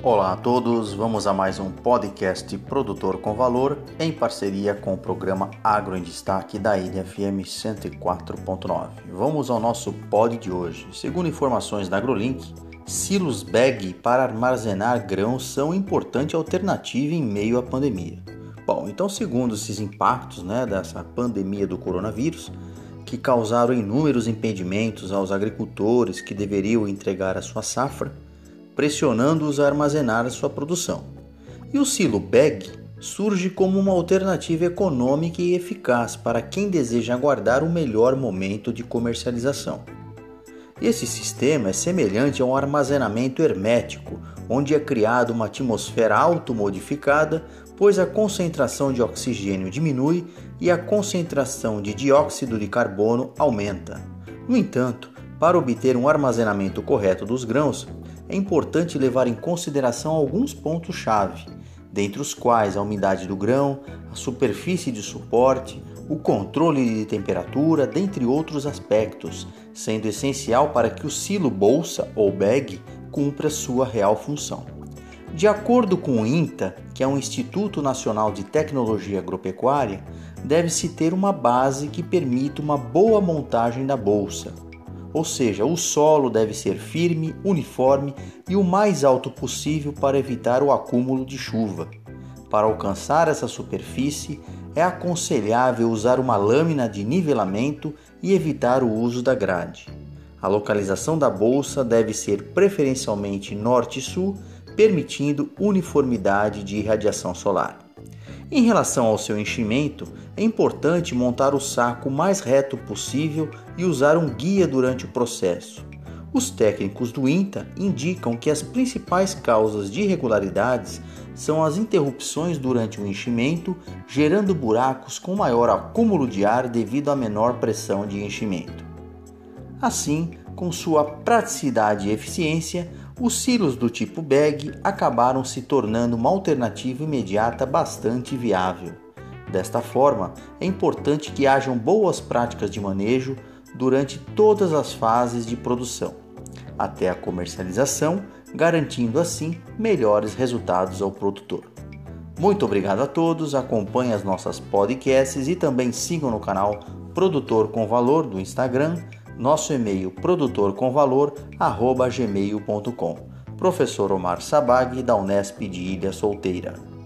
Olá a todos, vamos a mais um podcast Produtor com Valor em parceria com o programa Agro em Destaque da Ilha FM 104.9. Vamos ao nosso pod de hoje. Segundo informações da AgroLink, silos bag para armazenar grãos são importante alternativa em meio à pandemia. Bom, então segundo esses impactos né, dessa pandemia do coronavírus, que causaram inúmeros impedimentos aos agricultores que deveriam entregar a sua safra, pressionando-os a armazenar sua produção. E o silo bag surge como uma alternativa econômica e eficaz para quem deseja aguardar o melhor momento de comercialização. Esse sistema é semelhante a um armazenamento hermético, onde é criada uma atmosfera automodificada, pois a concentração de oxigênio diminui e a concentração de dióxido de carbono aumenta. No entanto, para obter um armazenamento correto dos grãos, é importante levar em consideração alguns pontos-chave, dentre os quais a umidade do grão, a superfície de suporte, o controle de temperatura, dentre outros aspectos, sendo essencial para que o silo bolsa ou bag cumpra sua real função. De acordo com o INTA, que é um Instituto Nacional de Tecnologia Agropecuária, deve-se ter uma base que permita uma boa montagem da bolsa. Ou seja, o solo deve ser firme, uniforme e o mais alto possível para evitar o acúmulo de chuva. Para alcançar essa superfície, é aconselhável usar uma lâmina de nivelamento e evitar o uso da grade. A localização da bolsa deve ser preferencialmente norte-sul, permitindo uniformidade de irradiação solar. Em relação ao seu enchimento, é importante montar o saco o mais reto possível e usar um guia durante o processo. Os técnicos do INTA indicam que as principais causas de irregularidades são as interrupções durante o enchimento, gerando buracos com maior acúmulo de ar devido à menor pressão de enchimento. Assim, com sua praticidade e eficiência, os silos do tipo bag acabaram se tornando uma alternativa imediata bastante viável. Desta forma, é importante que hajam boas práticas de manejo durante todas as fases de produção, até a comercialização, garantindo assim melhores resultados ao produtor. Muito obrigado a todos, acompanhem as nossas podcasts e também sigam no canal Produtor com Valor do Instagram, nosso e-mail produtorcomvalor@gmail.com. Professor Omar Sabag da Unesp de Ilha Solteira.